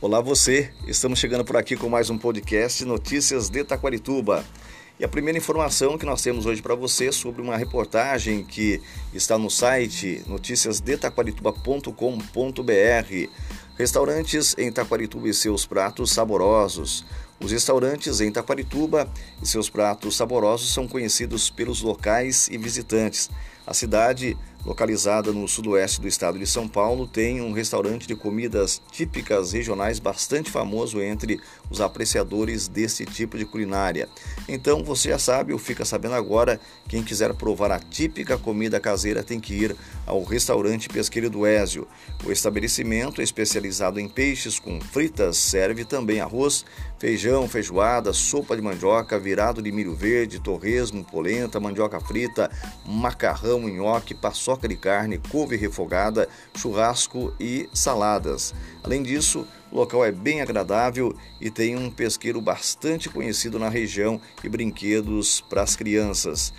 Olá você, estamos chegando por aqui com mais um podcast Notícias de Taquarituba. E a primeira informação que nós temos hoje para você é sobre uma reportagem que está no site noticiasdetaquarituba.com.br. Restaurantes em Taquarituba e seus pratos saborosos. Os restaurantes em Taquarituba e seus pratos saborosos são conhecidos pelos locais e visitantes. A cidade localizada no sudoeste do estado de São Paulo, tem um restaurante de comidas típicas regionais bastante famoso entre os apreciadores desse tipo de culinária. Então você já sabe, ou fica sabendo agora, quem quiser provar a típica comida caseira tem que ir ao restaurante Pesqueiro do Ézio. O estabelecimento especializado em peixes com fritas, serve também arroz, feijão, feijoada, sopa de mandioca, virado de milho verde, torresmo, polenta, mandioca frita, macarrão, nhoque, paçoca paçoca de carne, couve refogada, churrasco e saladas. Além disso, o local é bem agradável e tem um pesqueiro bastante conhecido na região e brinquedos para as crianças.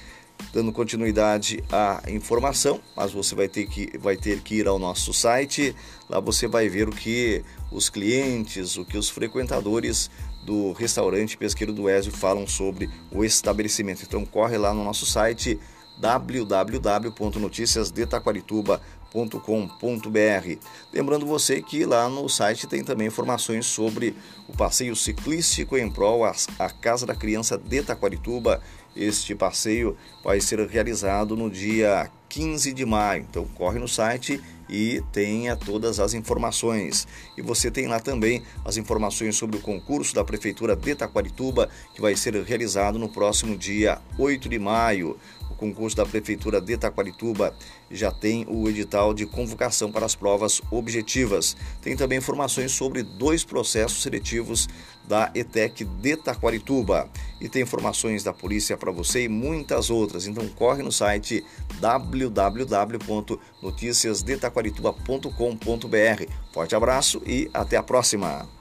Dando continuidade à informação, mas você vai ter, que, vai ter que ir ao nosso site. Lá você vai ver o que os clientes, o que os frequentadores do restaurante Pesqueiro do Ézio falam sobre o estabelecimento. Então corre lá no nosso site www.noticiasdetaquarituba.com.br. Lembrando você que lá no site tem também informações sobre o passeio ciclístico em prol à Casa da Criança de Taquarituba. Este passeio vai ser realizado no dia 15 de maio. Então corre no site e tenha todas as informações. E você tem lá também as informações sobre o concurso da Prefeitura de Taquarituba, que vai ser realizado no próximo dia 8 de maio. Concurso da Prefeitura de Taquarituba já tem o edital de convocação para as provas objetivas. Tem também informações sobre dois processos seletivos da ETEC de Taquarituba. E tem informações da polícia para você e muitas outras. Então corre no site www.noticiasdetaquarituba.com.br. Forte abraço e até a próxima!